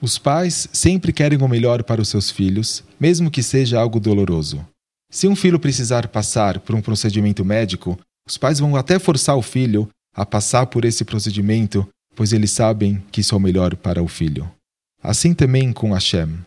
Os pais sempre querem o melhor para os seus filhos, mesmo que seja algo doloroso. Se um filho precisar passar por um procedimento médico, os pais vão até forçar o filho a passar por esse procedimento, pois eles sabem que isso é o melhor para o filho. Assim também com Hashem.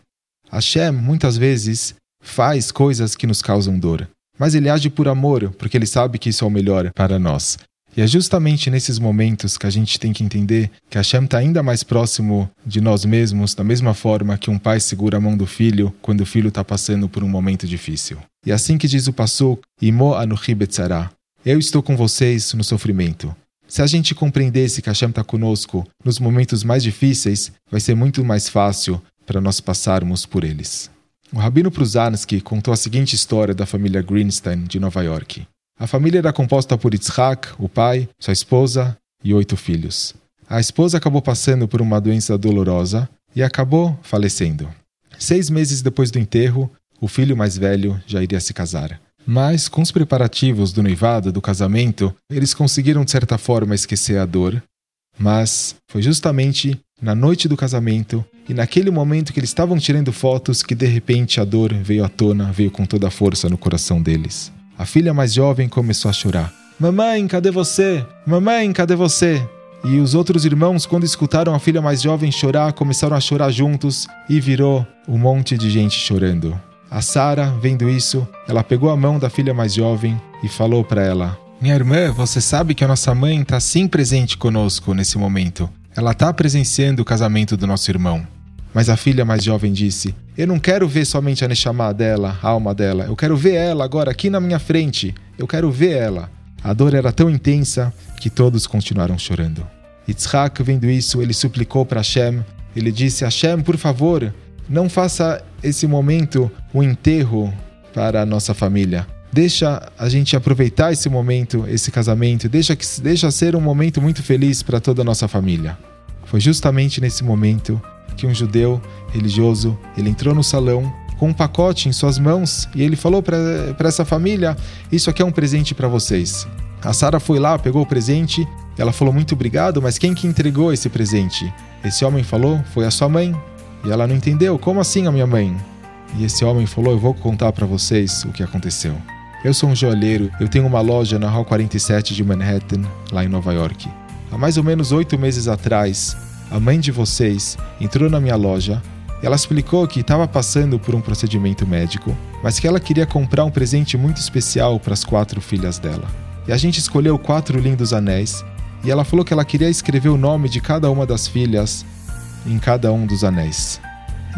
Hashem, muitas vezes, faz coisas que nos causam dor, mas ele age por amor, porque ele sabe que isso é o melhor para nós. E é justamente nesses momentos que a gente tem que entender que Hashem está ainda mais próximo de nós mesmos, da mesma forma que um pai segura a mão do filho quando o filho está passando por um momento difícil. E assim que diz o Passuk, Imo anuchi betzara, eu estou com vocês no sofrimento. Se a gente compreendesse que Hashem está conosco nos momentos mais difíceis, vai ser muito mais fácil para nós passarmos por eles. O Rabino Pruzansky contou a seguinte história da família Greenstein de Nova York. A família era composta por Yitzhak, o pai, sua esposa e oito filhos. A esposa acabou passando por uma doença dolorosa e acabou falecendo. Seis meses depois do enterro, o filho mais velho já iria se casar. Mas, com os preparativos do noivado, do casamento, eles conseguiram de certa forma esquecer a dor. Mas foi justamente na noite do casamento e naquele momento que eles estavam tirando fotos que de repente a dor veio à tona, veio com toda a força no coração deles. A filha mais jovem começou a chorar. Mamãe, cadê você? Mamãe, cadê você? E os outros irmãos, quando escutaram a filha mais jovem chorar, começaram a chorar juntos e virou um monte de gente chorando. A Sara, vendo isso, ela pegou a mão da filha mais jovem e falou para ela: Minha irmã, você sabe que a nossa mãe está sim presente conosco nesse momento. Ela está presenciando o casamento do nosso irmão. Mas a filha mais jovem disse: Eu não quero ver somente a Neshama dela, a alma dela. Eu quero ver ela agora aqui na minha frente. Eu quero ver ela. A dor era tão intensa que todos continuaram chorando. Yitzhak, vendo isso, ele suplicou para Hashem. Ele disse: Hashem, por favor, não faça esse momento um enterro para a nossa família. Deixa a gente aproveitar esse momento, esse casamento, deixa que deixa ser um momento muito feliz para toda a nossa família. Foi justamente nesse momento que um judeu religioso ele entrou no salão com um pacote em suas mãos e ele falou para essa família: Isso aqui é um presente para vocês. A Sara foi lá, pegou o presente, ela falou muito obrigado, mas quem que entregou esse presente? Esse homem falou: Foi a sua mãe. E ela não entendeu: Como assim a minha mãe? E esse homem falou: Eu vou contar para vocês o que aconteceu. Eu sou um joalheiro, eu tenho uma loja na Rua 47 de Manhattan, lá em Nova York. Há mais ou menos oito meses atrás, a mãe de vocês, entrou na minha loja. Ela explicou que estava passando por um procedimento médico, mas que ela queria comprar um presente muito especial para as quatro filhas dela. E a gente escolheu quatro lindos anéis, e ela falou que ela queria escrever o nome de cada uma das filhas em cada um dos anéis.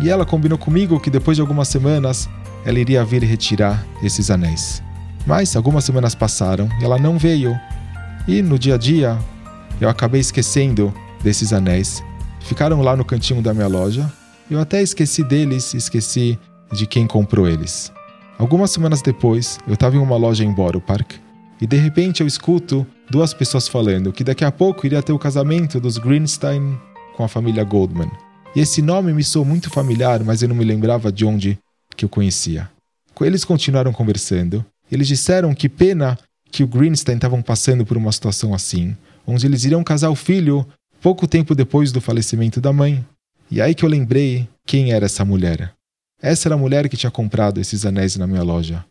E ela combinou comigo que depois de algumas semanas ela iria vir retirar esses anéis. Mas algumas semanas passaram ela não veio. E no dia a dia eu acabei esquecendo desses anéis. Ficaram lá no cantinho da minha loja. Eu até esqueci deles, esqueci de quem comprou eles. Algumas semanas depois, eu estava em uma loja em Borough Park e de repente eu escuto duas pessoas falando que daqui a pouco iria ter o casamento dos Greenstein com a família Goldman. E esse nome me soou muito familiar, mas eu não me lembrava de onde que eu conhecia. Eles continuaram conversando. Eles disseram que pena que o Greenstein estavam passando por uma situação assim, onde eles iriam casar o filho pouco tempo depois do falecimento da mãe. E aí que eu lembrei quem era essa mulher. Essa era a mulher que tinha comprado esses anéis na minha loja.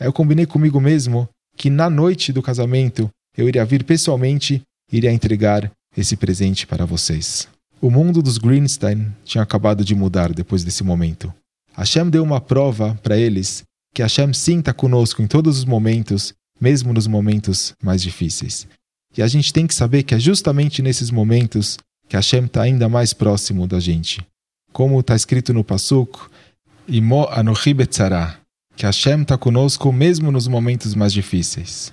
Aí eu combinei comigo mesmo que na noite do casamento eu iria vir pessoalmente e iria entregar esse presente para vocês. O mundo dos Greenstein tinha acabado de mudar depois desse momento. Hashem deu uma prova para eles que Hashem sim está conosco em todos os momentos, mesmo nos momentos mais difíceis. E a gente tem que saber que é justamente nesses momentos que Hashem está ainda mais próximo da gente. Como está escrito no Pasuk, Imo Anochi que Hashem está conosco mesmo nos momentos mais difíceis.